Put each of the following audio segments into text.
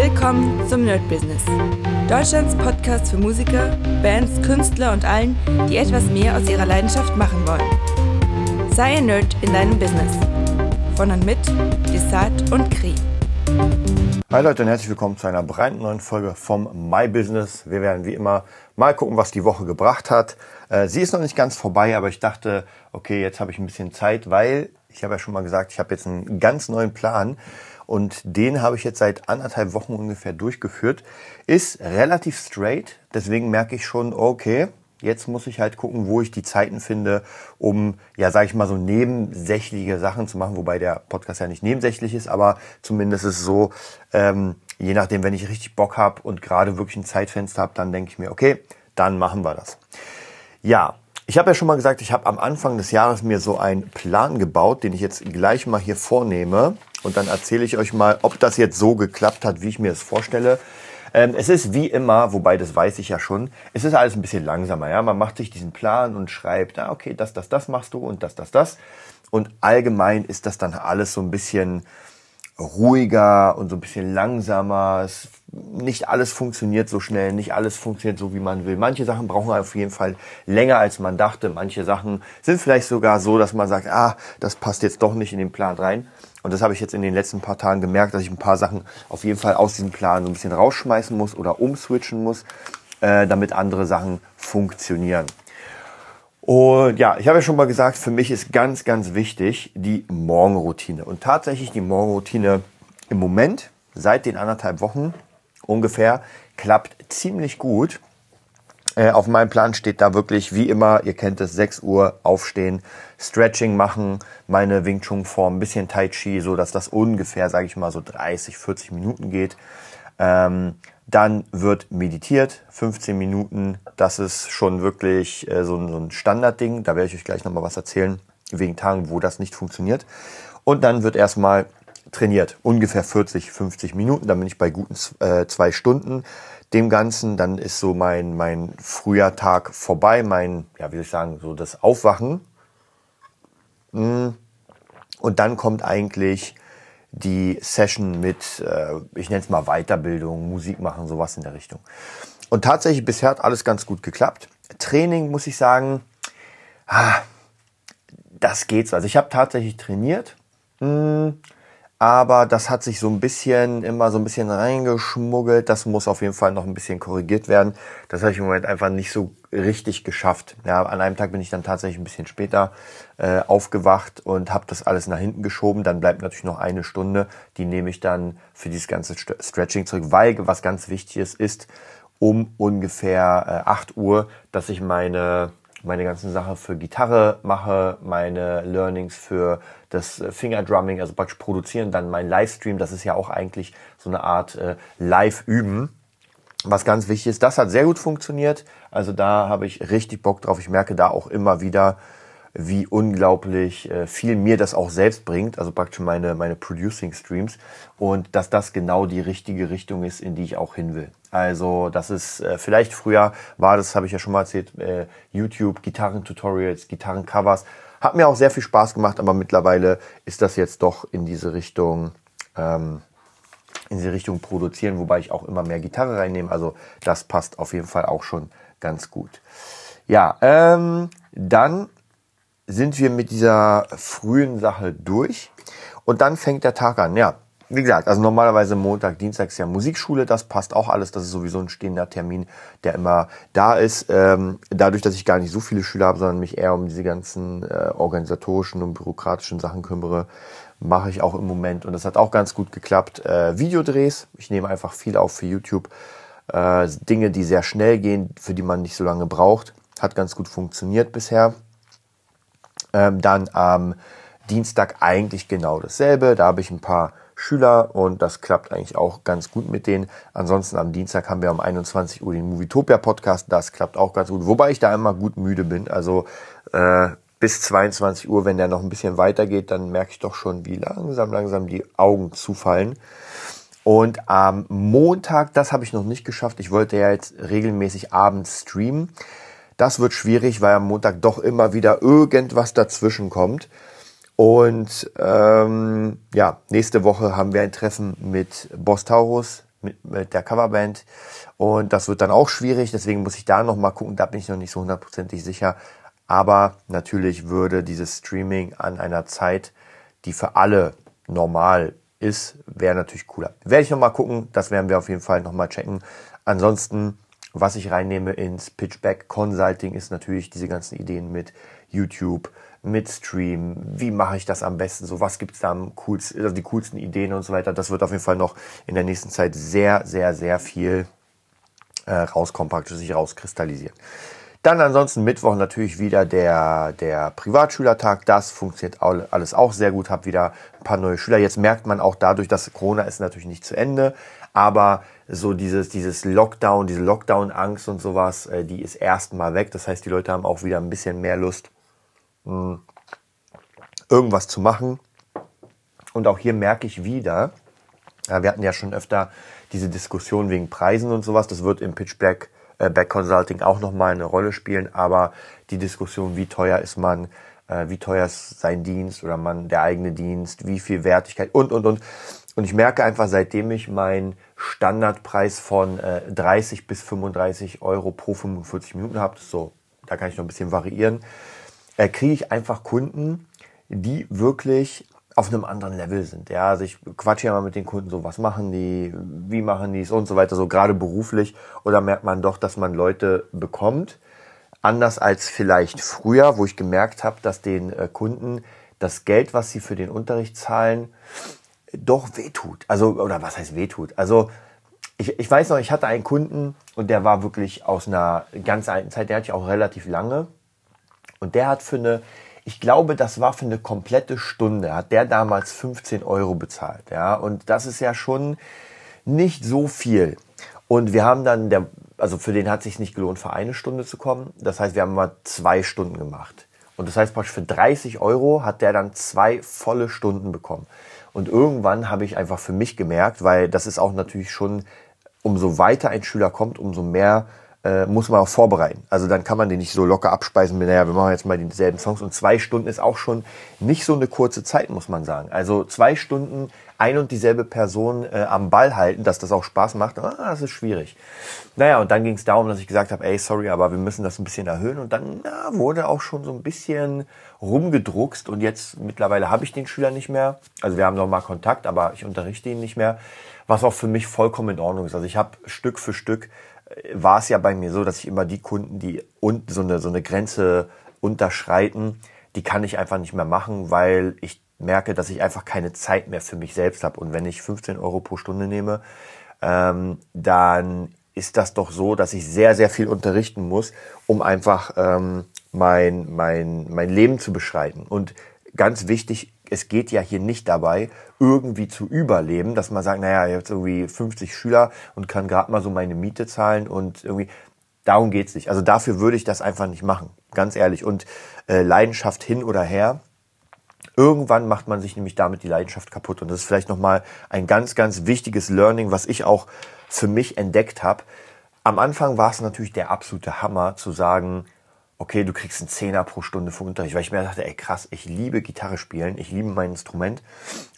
Willkommen zum Nerd Business. Deutschlands Podcast für Musiker, Bands, Künstler und allen, die etwas mehr aus ihrer Leidenschaft machen wollen. Sei ein Nerd in deinem Business. Von und mit Desart und Kri. Hi Leute und herzlich willkommen zu einer brandneuen Folge vom My Business. Wir werden wie immer mal gucken, was die Woche gebracht hat. Äh, sie ist noch nicht ganz vorbei, aber ich dachte, okay, jetzt habe ich ein bisschen Zeit, weil ich habe ja schon mal gesagt, ich habe jetzt einen ganz neuen Plan und den habe ich jetzt seit anderthalb Wochen ungefähr durchgeführt. Ist relativ straight, deswegen merke ich schon, okay, jetzt muss ich halt gucken, wo ich die Zeiten finde, um, ja, sage ich mal, so nebensächliche Sachen zu machen, wobei der Podcast ja nicht nebensächlich ist, aber zumindest ist es so, ähm, je nachdem, wenn ich richtig Bock habe und gerade wirklich ein Zeitfenster habe, dann denke ich mir, okay, dann machen wir das. Ja, ich habe ja schon mal gesagt, ich habe am Anfang des Jahres mir so einen Plan gebaut, den ich jetzt gleich mal hier vornehme. Und dann erzähle ich euch mal, ob das jetzt so geklappt hat, wie ich mir es vorstelle. Ähm, es ist wie immer, wobei das weiß ich ja schon, es ist alles ein bisschen langsamer. Ja? Man macht sich diesen Plan und schreibt, ah, okay, das, das, das machst du und das, das, das. Und allgemein ist das dann alles so ein bisschen ruhiger und so ein bisschen langsamer. Es, nicht alles funktioniert so schnell, nicht alles funktioniert so, wie man will. Manche Sachen brauchen auf jeden Fall länger, als man dachte. Manche Sachen sind vielleicht sogar so, dass man sagt, ah, das passt jetzt doch nicht in den Plan rein. Und das habe ich jetzt in den letzten paar Tagen gemerkt, dass ich ein paar Sachen auf jeden Fall aus diesem Plan so ein bisschen rausschmeißen muss oder umswitchen muss, äh, damit andere Sachen funktionieren. Und ja, ich habe ja schon mal gesagt, für mich ist ganz, ganz wichtig die Morgenroutine. Und tatsächlich die Morgenroutine im Moment, seit den anderthalb Wochen ungefähr, klappt ziemlich gut. Äh, auf meinem Plan steht da wirklich, wie immer, ihr kennt es, 6 Uhr aufstehen, Stretching machen, meine Wing Chun Form, ein bisschen Tai Chi, so dass das ungefähr, sage ich mal, so 30, 40 Minuten geht. Ähm, dann wird meditiert, 15 Minuten. Das ist schon wirklich äh, so, ein, so ein Standardding. Da werde ich euch gleich nochmal was erzählen, wegen Tagen, wo das nicht funktioniert. Und dann wird erstmal trainiert, ungefähr 40, 50 Minuten. Dann bin ich bei guten äh, zwei Stunden dem Ganzen. Dann ist so mein, mein früher Tag vorbei, mein, ja, wie soll ich sagen, so das Aufwachen. Mm. Und dann kommt eigentlich die Session mit, äh, ich nenne es mal Weiterbildung, Musik machen, sowas in der Richtung. Und tatsächlich bisher hat alles ganz gut geklappt. Training muss ich sagen, ah, das geht so. Also ich habe tatsächlich trainiert. Mh, hm, aber das hat sich so ein bisschen, immer so ein bisschen reingeschmuggelt. Das muss auf jeden Fall noch ein bisschen korrigiert werden. Das habe ich im Moment einfach nicht so richtig geschafft. Ja, an einem Tag bin ich dann tatsächlich ein bisschen später äh, aufgewacht und habe das alles nach hinten geschoben. Dann bleibt natürlich noch eine Stunde. Die nehme ich dann für dieses ganze Stretching zurück, weil was ganz wichtig ist, ist um ungefähr äh, 8 Uhr, dass ich meine meine ganzen Sachen für Gitarre mache, meine Learnings für das Fingerdrumming, also praktisch produzieren, dann mein Livestream, das ist ja auch eigentlich so eine Art äh, Live-Üben. Was ganz wichtig ist, das hat sehr gut funktioniert. Also da habe ich richtig Bock drauf. Ich merke da auch immer wieder, wie unglaublich äh, viel mir das auch selbst bringt, also praktisch meine, meine Producing Streams und dass das genau die richtige Richtung ist, in die ich auch hin will. Also das ist äh, vielleicht früher war das, habe ich ja schon mal erzählt, äh, YouTube, Gitarrentutorials, Gitarrencovers. Hat mir auch sehr viel Spaß gemacht, aber mittlerweile ist das jetzt doch in diese Richtung, ähm, in diese Richtung produzieren, wobei ich auch immer mehr Gitarre reinnehme. Also das passt auf jeden Fall auch schon ganz gut. Ja, ähm, dann sind wir mit dieser frühen Sache durch und dann fängt der Tag an. Ja, wie gesagt, also normalerweise Montag, Dienstag ist ja Musikschule, das passt auch alles. Das ist sowieso ein stehender Termin, der immer da ist. Ähm, dadurch, dass ich gar nicht so viele Schüler habe, sondern mich eher um diese ganzen äh, organisatorischen und bürokratischen Sachen kümmere, mache ich auch im Moment. Und das hat auch ganz gut geklappt. Äh, Videodrehs, ich nehme einfach viel auf für YouTube. Äh, Dinge, die sehr schnell gehen, für die man nicht so lange braucht. Hat ganz gut funktioniert bisher. Ähm, dann am Dienstag eigentlich genau dasselbe. Da habe ich ein paar Schüler und das klappt eigentlich auch ganz gut mit denen. Ansonsten am Dienstag haben wir um 21 Uhr den Movietopia Podcast. Das klappt auch ganz gut, wobei ich da immer gut müde bin. Also äh, bis 22 Uhr, wenn der noch ein bisschen weitergeht, dann merke ich doch schon, wie langsam, langsam die Augen zufallen. Und am Montag, das habe ich noch nicht geschafft. Ich wollte ja jetzt regelmäßig abends streamen. Das wird schwierig, weil am Montag doch immer wieder irgendwas dazwischen kommt. Und ähm, ja, nächste Woche haben wir ein Treffen mit Boss Taurus, mit, mit der Coverband. Und das wird dann auch schwierig, deswegen muss ich da nochmal gucken, da bin ich noch nicht so hundertprozentig sicher. Aber natürlich würde dieses Streaming an einer Zeit, die für alle normal ist, wäre natürlich cooler. Werde ich nochmal gucken, das werden wir auf jeden Fall nochmal checken. Ansonsten, was ich reinnehme ins Pitchback Consulting ist natürlich diese ganzen Ideen mit YouTube, mit Stream, wie mache ich das am besten, so was gibt's da am coolsten, also die coolsten Ideen und so weiter. Das wird auf jeden Fall noch in der nächsten Zeit sehr, sehr, sehr viel äh, rauskommen, praktisch sich rauskristallisieren. Dann ansonsten Mittwoch natürlich wieder der, der Privatschülertag. Das funktioniert alles auch sehr gut. Hab wieder ein paar neue Schüler. Jetzt merkt man auch dadurch, dass Corona ist natürlich nicht zu Ende. Aber so dieses, dieses Lockdown, diese Lockdown-Angst und sowas, äh, die ist erstmal weg. Das heißt, die Leute haben auch wieder ein bisschen mehr Lust, mh, irgendwas zu machen. Und auch hier merke ich wieder, wir hatten ja schon öfter diese Diskussion wegen Preisen und sowas. Das wird im Pitch Black äh, Back Consulting auch nochmal eine Rolle spielen. Aber die Diskussion, wie teuer ist man, äh, wie teuer ist sein Dienst oder man der eigene Dienst, wie viel Wertigkeit und, und, und. Und ich merke einfach, seitdem ich meinen Standardpreis von äh, 30 bis 35 Euro pro 45 Minuten habe, so, da kann ich noch ein bisschen variieren, äh, kriege ich einfach Kunden, die wirklich auf einem anderen Level sind. Ja, also ich quatsche ja mal mit den Kunden so, was machen die, wie machen die es und so weiter, so gerade beruflich. Oder merkt man doch, dass man Leute bekommt, anders als vielleicht früher, wo ich gemerkt habe, dass den äh, Kunden das Geld, was sie für den Unterricht zahlen, doch wehtut. Also, oder was heißt wehtut? Also, ich, ich weiß noch, ich hatte einen Kunden und der war wirklich aus einer ganz alten Zeit, der hatte ich auch relativ lange. Und der hat für eine ich glaube, das war für eine komplette Stunde, hat der damals 15 Euro bezahlt. Ja, und das ist ja schon nicht so viel. Und wir haben dann, der, also für den hat sich nicht gelohnt, für eine Stunde zu kommen. Das heißt, wir haben mal zwei Stunden gemacht. Und das heißt, praktisch für 30 Euro hat der dann zwei volle Stunden bekommen. Und irgendwann habe ich einfach für mich gemerkt, weil das ist auch natürlich schon, umso weiter ein Schüler kommt, umso mehr äh, muss man auch vorbereiten. Also dann kann man den nicht so locker abspeisen mit, naja, wir machen jetzt mal dieselben Songs. Und zwei Stunden ist auch schon nicht so eine kurze Zeit, muss man sagen. Also zwei Stunden ein und dieselbe Person äh, am Ball halten, dass das auch Spaß macht, ah, das ist schwierig. Naja, und dann ging es darum, dass ich gesagt habe, ey, sorry, aber wir müssen das ein bisschen erhöhen. Und dann na, wurde auch schon so ein bisschen rumgedruckst. Und jetzt mittlerweile habe ich den Schüler nicht mehr. Also wir haben noch mal Kontakt, aber ich unterrichte ihn nicht mehr. Was auch für mich vollkommen in Ordnung ist. Also ich habe Stück für Stück war es ja bei mir so, dass ich immer die Kunden, die und so eine, so eine Grenze unterschreiten, die kann ich einfach nicht mehr machen, weil ich merke, dass ich einfach keine Zeit mehr für mich selbst habe. Und wenn ich 15 Euro pro Stunde nehme, ähm, dann ist das doch so, dass ich sehr, sehr viel unterrichten muss, um einfach ähm, mein, mein, mein Leben zu beschreiten. Und ganz wichtig, es geht ja hier nicht dabei, irgendwie zu überleben, dass man sagt, naja, jetzt irgendwie 50 Schüler und kann gerade mal so meine Miete zahlen und irgendwie, darum geht's nicht. Also dafür würde ich das einfach nicht machen, ganz ehrlich. Und äh, Leidenschaft hin oder her, irgendwann macht man sich nämlich damit die Leidenschaft kaputt. Und das ist vielleicht nochmal ein ganz, ganz wichtiges Learning, was ich auch für mich entdeckt habe. Am Anfang war es natürlich der absolute Hammer zu sagen, okay, du kriegst einen Zehner pro Stunde für Unterricht, weil ich mir dachte, ey krass, ich liebe Gitarre spielen, ich liebe mein Instrument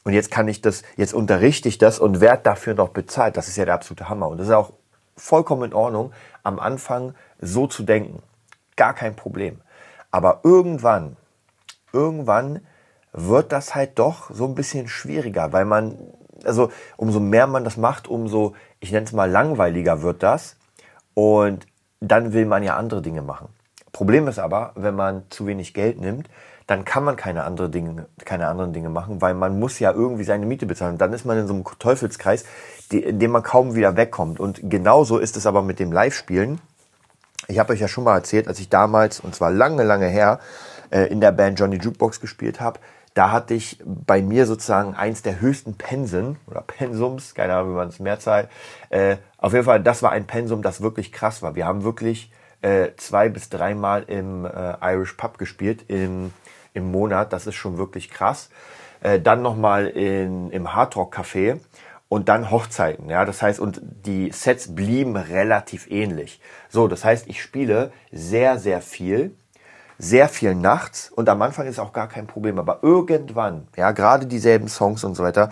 und jetzt kann ich das, jetzt unterrichte ich das und werde dafür noch bezahlt. Das ist ja der absolute Hammer und das ist auch vollkommen in Ordnung, am Anfang so zu denken. Gar kein Problem. Aber irgendwann, irgendwann wird das halt doch so ein bisschen schwieriger, weil man, also umso mehr man das macht, umso, ich nenne es mal langweiliger wird das und dann will man ja andere Dinge machen. Problem ist aber, wenn man zu wenig Geld nimmt, dann kann man keine, andere Dinge, keine anderen Dinge machen, weil man muss ja irgendwie seine Miete bezahlen. Dann ist man in so einem Teufelskreis, in dem man kaum wieder wegkommt. Und genauso ist es aber mit dem Live-Spielen. Ich habe euch ja schon mal erzählt, als ich damals, und zwar lange, lange her, äh, in der Band Johnny Jukebox gespielt habe, da hatte ich bei mir sozusagen eins der höchsten Pensen oder Pensums, keine Ahnung, wie man es mehr zahlt. Äh, auf jeden Fall, das war ein Pensum, das wirklich krass war. Wir haben wirklich äh, zwei bis dreimal im äh, Irish Pub gespielt im, im Monat. Das ist schon wirklich krass. Äh, dann nochmal im Hard Rock Café und dann Hochzeiten. Ja, das heißt, und die Sets blieben relativ ähnlich. So, das heißt, ich spiele sehr, sehr viel, sehr viel nachts und am Anfang ist auch gar kein Problem, aber irgendwann, ja, gerade dieselben Songs und so weiter,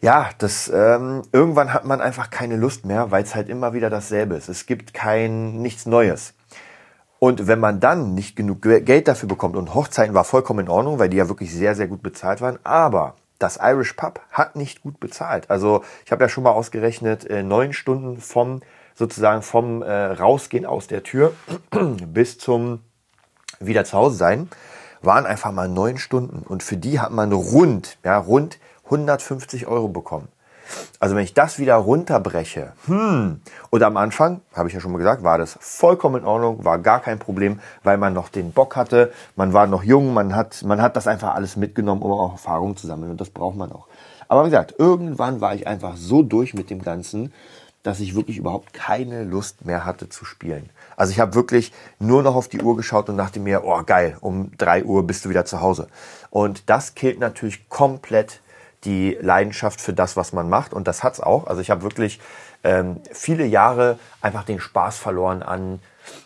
ja, das ähm, irgendwann hat man einfach keine Lust mehr, weil es halt immer wieder dasselbe ist. Es gibt kein nichts Neues. Und wenn man dann nicht genug Geld dafür bekommt und Hochzeiten war vollkommen in Ordnung, weil die ja wirklich sehr sehr gut bezahlt waren, aber das Irish Pub hat nicht gut bezahlt. Also ich habe ja schon mal ausgerechnet, äh, neun Stunden vom sozusagen vom äh, Rausgehen aus der Tür bis zum wieder zu Hause sein, waren einfach mal neun Stunden. Und für die hat man rund, ja, rund 150 Euro bekommen. Also wenn ich das wieder runterbreche, hm, und am Anfang, habe ich ja schon mal gesagt, war das vollkommen in Ordnung, war gar kein Problem, weil man noch den Bock hatte, man war noch jung, man hat, man hat das einfach alles mitgenommen, um auch Erfahrung zu sammeln und das braucht man auch. Aber wie gesagt, irgendwann war ich einfach so durch mit dem Ganzen, dass ich wirklich überhaupt keine Lust mehr hatte zu spielen. Also ich habe wirklich nur noch auf die Uhr geschaut und dachte mir, oh geil, um drei Uhr bist du wieder zu Hause. Und das killt natürlich komplett die Leidenschaft für das, was man macht. Und das hat's auch. Also ich habe wirklich ähm, viele Jahre einfach den Spaß verloren an,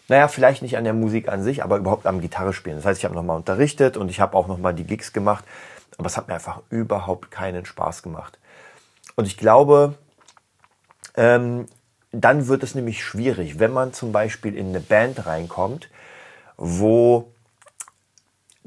naja, vielleicht nicht an der Musik an sich, aber überhaupt am Gitarre spielen. Das heißt, ich habe nochmal unterrichtet und ich habe auch nochmal die Gigs gemacht. Aber es hat mir einfach überhaupt keinen Spaß gemacht. Und ich glaube, ähm, dann wird es nämlich schwierig, wenn man zum Beispiel in eine Band reinkommt, wo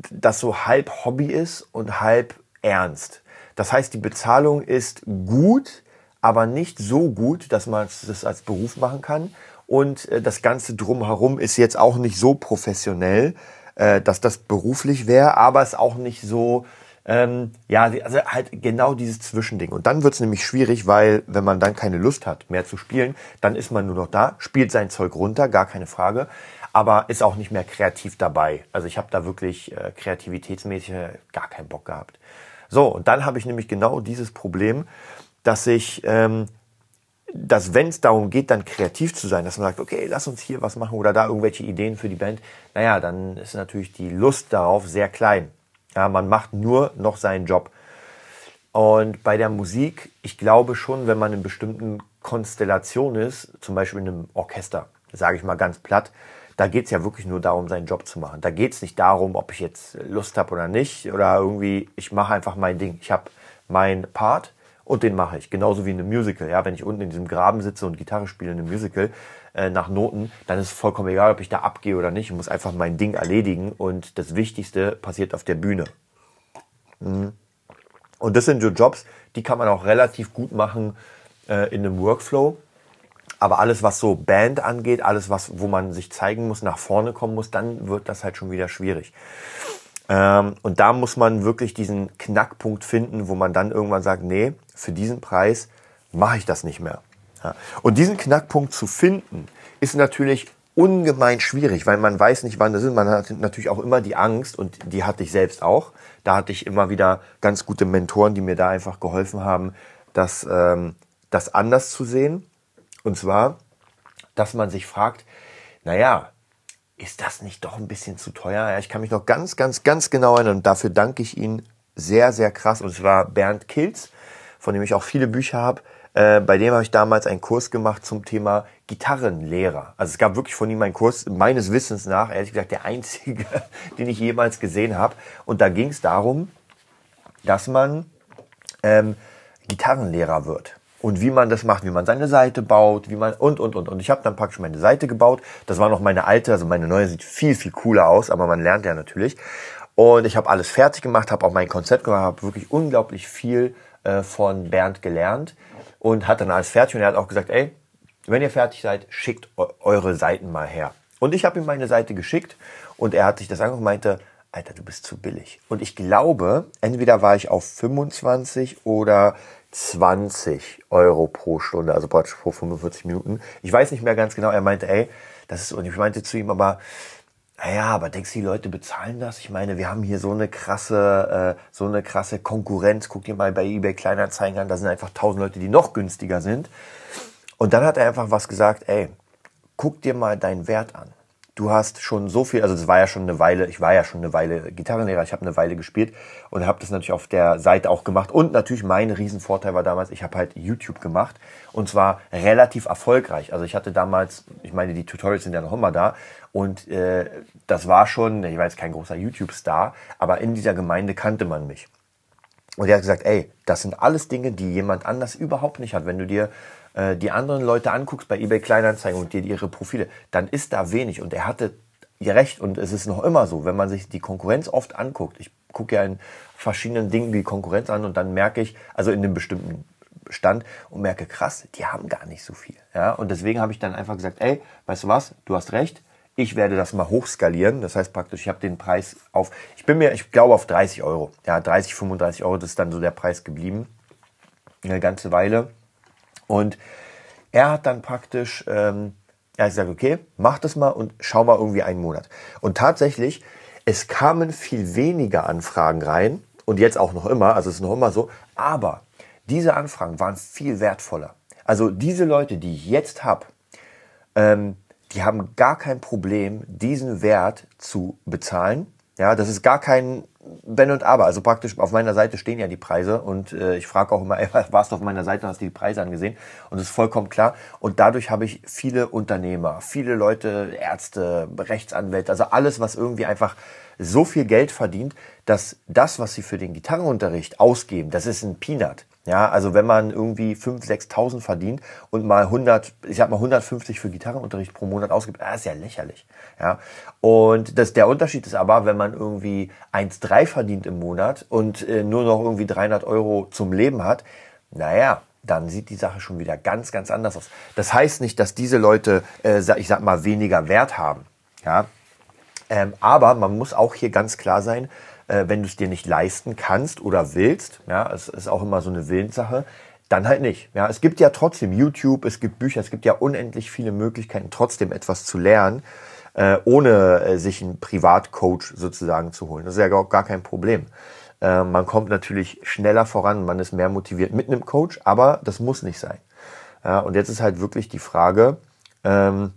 das so halb Hobby ist und halb ernst. Das heißt, die Bezahlung ist gut, aber nicht so gut, dass man das als Beruf machen kann. Und äh, das Ganze drumherum ist jetzt auch nicht so professionell, äh, dass das beruflich wäre, aber es auch nicht so, ähm, ja, also halt genau dieses Zwischending. Und dann wird es nämlich schwierig, weil wenn man dann keine Lust hat, mehr zu spielen, dann ist man nur noch da, spielt sein Zeug runter, gar keine Frage, aber ist auch nicht mehr kreativ dabei. Also ich habe da wirklich äh, kreativitätsmäßig gar keinen Bock gehabt. So, und dann habe ich nämlich genau dieses Problem, dass ich, ähm, dass wenn es darum geht, dann kreativ zu sein, dass man sagt, okay, lass uns hier was machen oder da irgendwelche Ideen für die Band, naja, dann ist natürlich die Lust darauf sehr klein. Ja, man macht nur noch seinen Job. Und bei der Musik, ich glaube schon, wenn man in bestimmten Konstellationen ist, zum Beispiel in einem Orchester, sage ich mal ganz platt, da geht es ja wirklich nur darum, seinen Job zu machen. Da geht es nicht darum, ob ich jetzt Lust habe oder nicht oder irgendwie, ich mache einfach mein Ding. Ich habe meinen Part und den mache ich. Genauso wie in einem Musical. Ja, wenn ich unten in diesem Graben sitze und Gitarre spiele in einem Musical äh, nach Noten, dann ist es vollkommen egal, ob ich da abgehe oder nicht. Ich muss einfach mein Ding erledigen und das Wichtigste passiert auf der Bühne. Mhm. Und das sind so Jobs, die kann man auch relativ gut machen äh, in einem Workflow. Aber alles, was so Band angeht, alles, was, wo man sich zeigen muss, nach vorne kommen muss, dann wird das halt schon wieder schwierig. Ähm, und da muss man wirklich diesen Knackpunkt finden, wo man dann irgendwann sagt, nee, für diesen Preis mache ich das nicht mehr. Ja. Und diesen Knackpunkt zu finden, ist natürlich ungemein schwierig, weil man weiß nicht, wann das ist. Man hat natürlich auch immer die Angst und die hatte ich selbst auch. Da hatte ich immer wieder ganz gute Mentoren, die mir da einfach geholfen haben, das, ähm, das anders zu sehen. Und zwar, dass man sich fragt, naja, ist das nicht doch ein bisschen zu teuer? Ja, ich kann mich noch ganz, ganz, ganz genau erinnern und dafür danke ich Ihnen sehr, sehr krass. Und zwar Bernd Kilz, von dem ich auch viele Bücher habe. Äh, bei dem habe ich damals einen Kurs gemacht zum Thema Gitarrenlehrer. Also es gab wirklich von ihm einen Kurs, meines Wissens nach, ehrlich gesagt, der einzige, den ich jemals gesehen habe. Und da ging es darum, dass man ähm, Gitarrenlehrer wird und wie man das macht, wie man seine Seite baut, wie man und und und und ich habe dann praktisch meine Seite gebaut. Das war noch meine alte, also meine neue sieht viel viel cooler aus, aber man lernt ja natürlich. Und ich habe alles fertig gemacht, habe auch mein Konzept gemacht, habe wirklich unglaublich viel äh, von Bernd gelernt und hat dann alles fertig und er hat auch gesagt, ey, wenn ihr fertig seid, schickt eure Seiten mal her. Und ich habe ihm meine Seite geschickt und er hat sich das angeguckt und meinte, Alter, du bist zu billig. Und ich glaube, entweder war ich auf 25 oder 20 Euro pro Stunde, also praktisch pro 45 Minuten. Ich weiß nicht mehr ganz genau. Er meinte, ey, das ist, und ich meinte zu ihm aber, naja, aber denkst du, die Leute bezahlen das? Ich meine, wir haben hier so eine krasse, äh, so eine krasse Konkurrenz. Guck dir mal bei eBay Kleinanzeigen an, da sind einfach tausend Leute, die noch günstiger sind. Und dann hat er einfach was gesagt, ey, guck dir mal deinen Wert an du hast schon so viel, also es war ja schon eine Weile, ich war ja schon eine Weile Gitarrenlehrer, ich habe eine Weile gespielt und habe das natürlich auf der Seite auch gemacht. Und natürlich mein Riesenvorteil war damals, ich habe halt YouTube gemacht und zwar relativ erfolgreich. Also ich hatte damals, ich meine, die Tutorials sind ja noch immer da und äh, das war schon, ich war jetzt kein großer YouTube-Star, aber in dieser Gemeinde kannte man mich. Und er hat gesagt, ey, das sind alles Dinge, die jemand anders überhaupt nicht hat. Wenn du dir äh, die anderen Leute anguckst bei eBay Kleinanzeigen und dir ihre Profile, dann ist da wenig. Und er hatte recht und es ist noch immer so, wenn man sich die Konkurrenz oft anguckt. Ich gucke ja in verschiedenen Dingen die Konkurrenz an und dann merke ich, also in einem bestimmten Stand und merke, krass, die haben gar nicht so viel. Ja, und deswegen habe ich dann einfach gesagt, ey, weißt du was, du hast recht, ich werde das mal hochskalieren. Das heißt praktisch, ich habe den Preis auf, ich bin mir, ich glaube auf 30 Euro. Ja, 30, 35 Euro, das ist dann so der Preis geblieben. Eine ganze Weile. Und er hat dann praktisch, ähm, er hat gesagt, okay, mach das mal und schau mal irgendwie einen Monat. Und tatsächlich, es kamen viel weniger Anfragen rein und jetzt auch noch immer, also es ist noch immer so, aber diese Anfragen waren viel wertvoller. Also diese Leute, die ich jetzt habe, ähm, die haben gar kein Problem, diesen Wert zu bezahlen. Ja, das ist gar kein Wenn und Aber. Also praktisch auf meiner Seite stehen ja die Preise und äh, ich frage auch immer, ey, warst du auf meiner Seite hast die Preise angesehen? Und das ist vollkommen klar. Und dadurch habe ich viele Unternehmer, viele Leute, Ärzte, Rechtsanwälte, also alles, was irgendwie einfach so viel Geld verdient, dass das, was sie für den Gitarrenunterricht ausgeben, das ist ein Peanut. Ja, also wenn man irgendwie 5.000, 6.000 verdient und mal 100, ich sag mal 150 für Gitarrenunterricht pro Monat ausgibt, das ist ja lächerlich. Ja, und das, der Unterschied ist aber, wenn man irgendwie 1,3 verdient im Monat und äh, nur noch irgendwie 300 Euro zum Leben hat, naja, dann sieht die Sache schon wieder ganz, ganz anders aus. Das heißt nicht, dass diese Leute, äh, ich sag mal, weniger Wert haben. Ja, ähm, aber man muss auch hier ganz klar sein, äh, wenn du es dir nicht leisten kannst oder willst, ja, es ist auch immer so eine Willenssache, dann halt nicht. Ja, es gibt ja trotzdem YouTube, es gibt Bücher, es gibt ja unendlich viele Möglichkeiten, trotzdem etwas zu lernen, äh, ohne äh, sich einen Privatcoach sozusagen zu holen. Das ist ja gar, gar kein Problem. Äh, man kommt natürlich schneller voran, man ist mehr motiviert mit einem Coach, aber das muss nicht sein. Ja, und jetzt ist halt wirklich die Frage, ähm,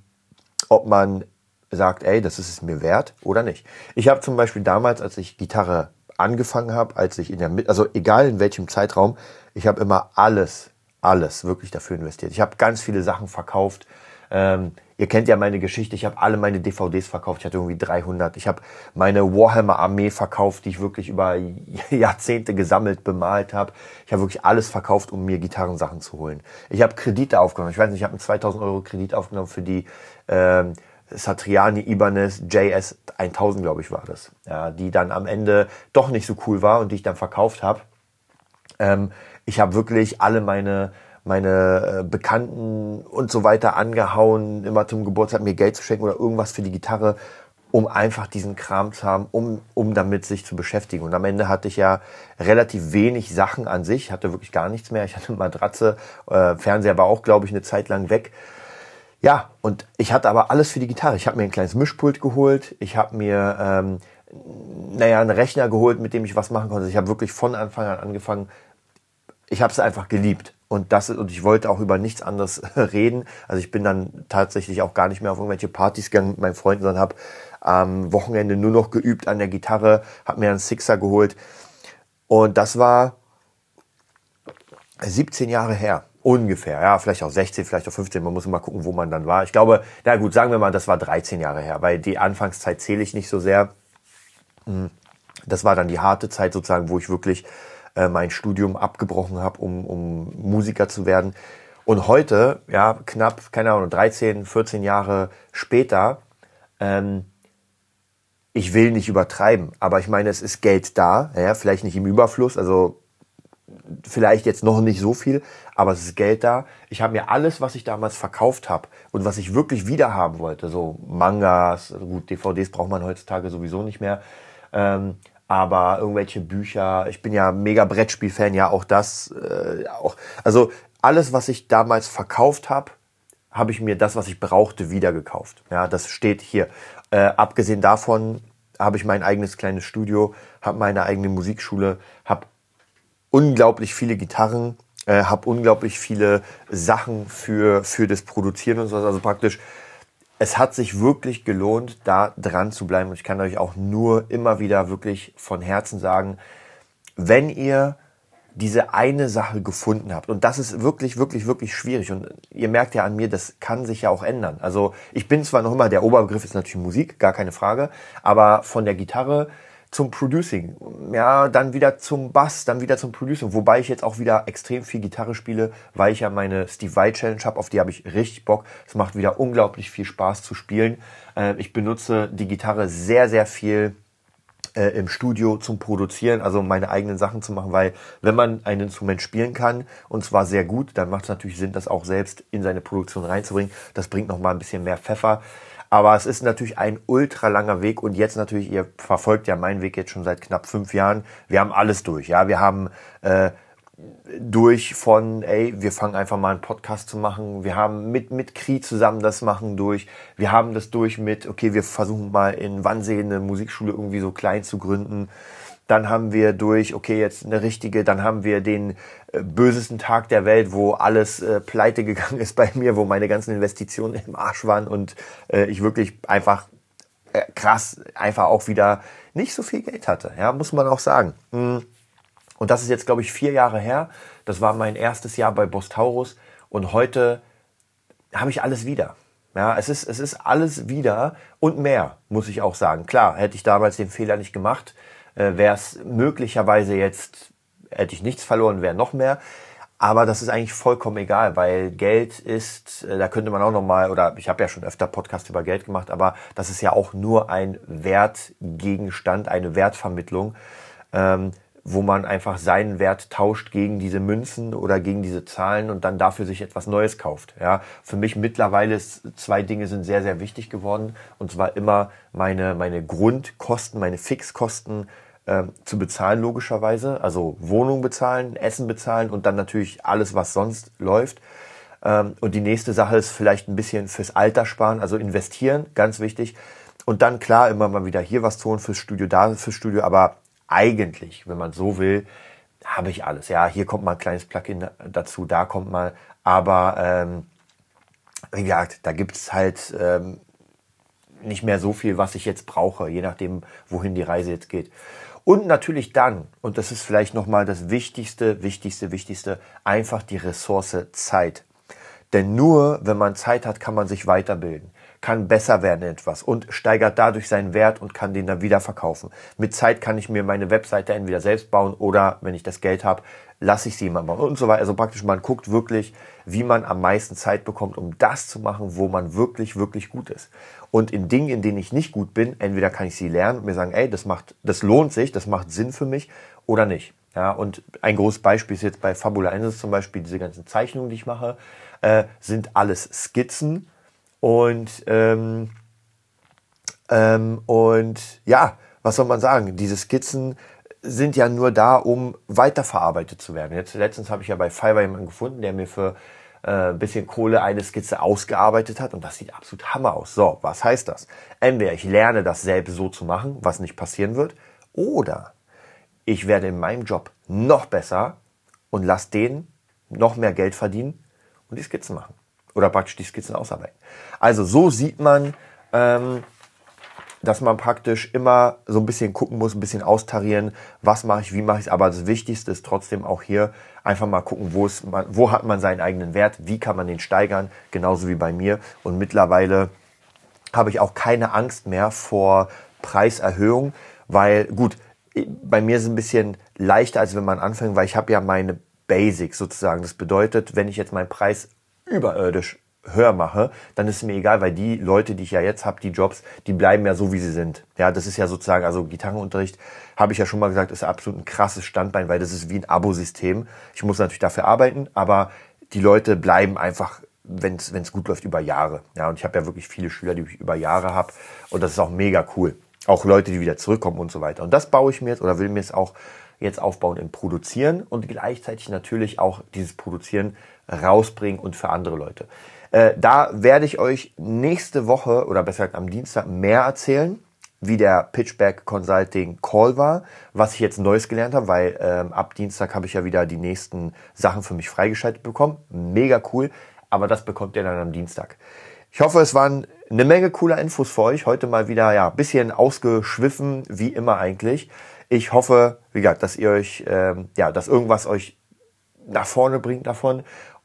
ob man sagt, ey, das ist es mir wert oder nicht. Ich habe zum Beispiel damals, als ich Gitarre angefangen habe, als ich in der also egal in welchem Zeitraum, ich habe immer alles, alles wirklich dafür investiert. Ich habe ganz viele Sachen verkauft. Ähm, ihr kennt ja meine Geschichte. Ich habe alle meine DVDs verkauft. Ich hatte irgendwie 300. Ich habe meine Warhammer Armee verkauft, die ich wirklich über Jahrzehnte gesammelt, bemalt habe. Ich habe wirklich alles verkauft, um mir Gitarrensachen zu holen. Ich habe Kredite aufgenommen. Ich weiß nicht, ich habe einen 2000 Euro Kredit aufgenommen für die ähm, Satriani Ibanez JS 1000, glaube ich, war das. Ja, die dann am Ende doch nicht so cool war und die ich dann verkauft habe. Ähm, ich habe wirklich alle meine meine äh, Bekannten und so weiter angehauen, immer zum Geburtstag mir Geld zu schenken oder irgendwas für die Gitarre, um einfach diesen Kram zu haben, um, um damit sich zu beschäftigen. Und am Ende hatte ich ja relativ wenig Sachen an sich, hatte wirklich gar nichts mehr. Ich hatte eine Matratze, äh, Fernseher war auch, glaube ich, eine Zeit lang weg. Ja, und ich hatte aber alles für die Gitarre. Ich habe mir ein kleines Mischpult geholt. Ich habe mir, ähm, naja, einen Rechner geholt, mit dem ich was machen konnte. Ich habe wirklich von Anfang an angefangen. Ich habe es einfach geliebt. Und das und ich wollte auch über nichts anderes reden. Also ich bin dann tatsächlich auch gar nicht mehr auf irgendwelche Partys gegangen mit meinen Freunden, sondern habe am Wochenende nur noch geübt an der Gitarre, habe mir einen Sixer geholt. Und das war 17 Jahre her. Ungefähr, ja, vielleicht auch 16, vielleicht auch 15, man muss mal gucken, wo man dann war. Ich glaube, na gut, sagen wir mal, das war 13 Jahre her, weil die Anfangszeit zähle ich nicht so sehr. Hm, das war dann die harte Zeit sozusagen, wo ich wirklich äh, mein Studium abgebrochen habe, um, um Musiker zu werden. Und heute, ja, knapp, keine Ahnung, 13, 14 Jahre später, ähm, ich will nicht übertreiben, aber ich meine, es ist Geld da, ja, vielleicht nicht im Überfluss, also vielleicht jetzt noch nicht so viel, aber es ist Geld da. Ich habe mir alles, was ich damals verkauft habe und was ich wirklich wieder haben wollte, so Mangas, gut, DVDs braucht man heutzutage sowieso nicht mehr, ähm, aber irgendwelche Bücher, ich bin ja mega Brettspiel-Fan, ja auch das, äh, auch, also alles, was ich damals verkauft habe, habe ich mir das, was ich brauchte, wieder gekauft. Ja, das steht hier. Äh, abgesehen davon habe ich mein eigenes kleines Studio, habe meine eigene Musikschule, habe unglaublich viele Gitarren, äh, habe unglaublich viele Sachen für, für das Produzieren und so. Also praktisch, es hat sich wirklich gelohnt, da dran zu bleiben. Und ich kann euch auch nur immer wieder wirklich von Herzen sagen, wenn ihr diese eine Sache gefunden habt. Und das ist wirklich, wirklich, wirklich schwierig. Und ihr merkt ja an mir, das kann sich ja auch ändern. Also ich bin zwar noch immer, der Oberbegriff ist natürlich Musik, gar keine Frage, aber von der Gitarre zum Producing, ja, dann wieder zum Bass, dann wieder zum Producing, wobei ich jetzt auch wieder extrem viel Gitarre spiele, weil ich ja meine Steve Vai Challenge habe, auf die habe ich richtig Bock. Es macht wieder unglaublich viel Spaß zu spielen. Äh, ich benutze die Gitarre sehr, sehr viel äh, im Studio zum Produzieren, also meine eigenen Sachen zu machen, weil wenn man ein Instrument spielen kann und zwar sehr gut, dann macht es natürlich Sinn, das auch selbst in seine Produktion reinzubringen. Das bringt noch mal ein bisschen mehr Pfeffer. Aber es ist natürlich ein ultra langer Weg und jetzt natürlich, ihr verfolgt ja meinen Weg jetzt schon seit knapp fünf Jahren. Wir haben alles durch. Ja, wir haben äh, durch von, ey, wir fangen einfach mal einen Podcast zu machen. Wir haben mit, mit Kri zusammen das machen durch. Wir haben das durch mit, okay, wir versuchen mal in Wannsee eine Musikschule irgendwie so klein zu gründen. Dann haben wir durch, okay, jetzt eine richtige, dann haben wir den äh, bösesten Tag der Welt, wo alles äh, pleite gegangen ist bei mir, wo meine ganzen Investitionen im Arsch waren und äh, ich wirklich einfach äh, krass einfach auch wieder nicht so viel Geld hatte, ja, muss man auch sagen. Mm. Und das ist jetzt, glaube ich, vier Jahre her. Das war mein erstes Jahr bei Bostaurus und heute habe ich alles wieder. Ja, es ist, es ist alles wieder und mehr, muss ich auch sagen. Klar, hätte ich damals den Fehler nicht gemacht, äh, wäre es möglicherweise jetzt, hätte ich nichts verloren, wäre noch mehr. Aber das ist eigentlich vollkommen egal, weil Geld ist, äh, da könnte man auch nochmal, oder ich habe ja schon öfter Podcast über Geld gemacht, aber das ist ja auch nur ein Wertgegenstand, eine Wertvermittlung, ähm, wo man einfach seinen Wert tauscht gegen diese Münzen oder gegen diese Zahlen und dann dafür sich etwas Neues kauft. Ja, für mich mittlerweile ist, zwei Dinge sind sehr, sehr wichtig geworden. Und zwar immer meine, meine Grundkosten, meine Fixkosten äh, zu bezahlen, logischerweise. Also Wohnung bezahlen, Essen bezahlen und dann natürlich alles, was sonst läuft. Ähm, und die nächste Sache ist vielleicht ein bisschen fürs Alter sparen, also investieren, ganz wichtig. Und dann klar immer mal wieder hier was tun fürs Studio, da fürs Studio, aber eigentlich, wenn man so will, habe ich alles. Ja, hier kommt mal ein kleines Plugin dazu, da kommt mal, aber ähm, wie gesagt, da gibt es halt ähm, nicht mehr so viel, was ich jetzt brauche, je nachdem, wohin die Reise jetzt geht. Und natürlich dann, und das ist vielleicht nochmal das Wichtigste, Wichtigste, Wichtigste, einfach die Ressource Zeit. Denn nur wenn man Zeit hat, kann man sich weiterbilden, kann besser werden in etwas und steigert dadurch seinen Wert und kann den dann wieder verkaufen. Mit Zeit kann ich mir meine Webseite entweder selbst bauen oder, wenn ich das Geld habe, lasse ich sie jemand bauen und so weiter. Also praktisch, man guckt wirklich, wie man am meisten Zeit bekommt, um das zu machen, wo man wirklich, wirklich gut ist. Und in Dingen, in denen ich nicht gut bin, entweder kann ich sie lernen und mir sagen, ey, das macht, das lohnt sich, das macht Sinn für mich oder nicht. Ja, und ein großes Beispiel ist jetzt bei Fabula Insis zum Beispiel, diese ganzen Zeichnungen, die ich mache, äh, sind alles Skizzen und, ähm, ähm, und ja, was soll man sagen? Diese Skizzen sind ja nur da, um weiterverarbeitet zu werden. Jetzt letztens habe ich ja bei Fiverr jemanden gefunden, der mir für äh, bisschen Kohle eine Skizze ausgearbeitet hat und das sieht absolut Hammer aus. So, was heißt das? Entweder ich lerne das selbst so zu machen, was nicht passieren wird, oder ich werde in meinem Job noch besser und lasse den noch mehr Geld verdienen und die Skizzen machen. Oder praktisch die Skizzen ausarbeiten. Also so sieht man, ähm, dass man praktisch immer so ein bisschen gucken muss, ein bisschen austarieren, was mache ich, wie mache ich es. Aber das Wichtigste ist trotzdem auch hier einfach mal gucken, wo, ist man, wo hat man seinen eigenen Wert, wie kann man den steigern, genauso wie bei mir. Und mittlerweile habe ich auch keine Angst mehr vor Preiserhöhung, weil gut, bei mir ist es ein bisschen leichter, als wenn man anfängt, weil ich habe ja meine Basics sozusagen. Das bedeutet, wenn ich jetzt meinen Preis überirdisch höher mache, dann ist es mir egal, weil die Leute, die ich ja jetzt habe, die Jobs, die bleiben ja so, wie sie sind. Ja, das ist ja sozusagen, also Gitarrenunterricht, habe ich ja schon mal gesagt, ist absolut ein krasses Standbein, weil das ist wie ein Abo-System. Ich muss natürlich dafür arbeiten, aber die Leute bleiben einfach wenn es gut läuft, über Jahre. Ja, und ich habe ja wirklich viele Schüler, die ich über Jahre habe. Und das ist auch mega cool. Auch Leute, die wieder zurückkommen und so weiter. Und das baue ich mir jetzt oder will mir es auch jetzt aufbauen im Produzieren und gleichzeitig natürlich auch dieses Produzieren rausbringen und für andere Leute. Äh, da werde ich euch nächste Woche oder besser gesagt am Dienstag mehr erzählen, wie der Pitchback Consulting Call war, was ich jetzt Neues gelernt habe, weil ähm, ab Dienstag habe ich ja wieder die nächsten Sachen für mich freigeschaltet bekommen. Mega cool, aber das bekommt ihr dann am Dienstag. Ich hoffe, es waren eine Menge cooler Infos für euch. Heute mal wieder ja bisschen ausgeschwiffen, wie immer eigentlich. Ich hoffe, wie gesagt, dass ihr euch, ähm, ja, dass irgendwas euch nach vorne bringt davon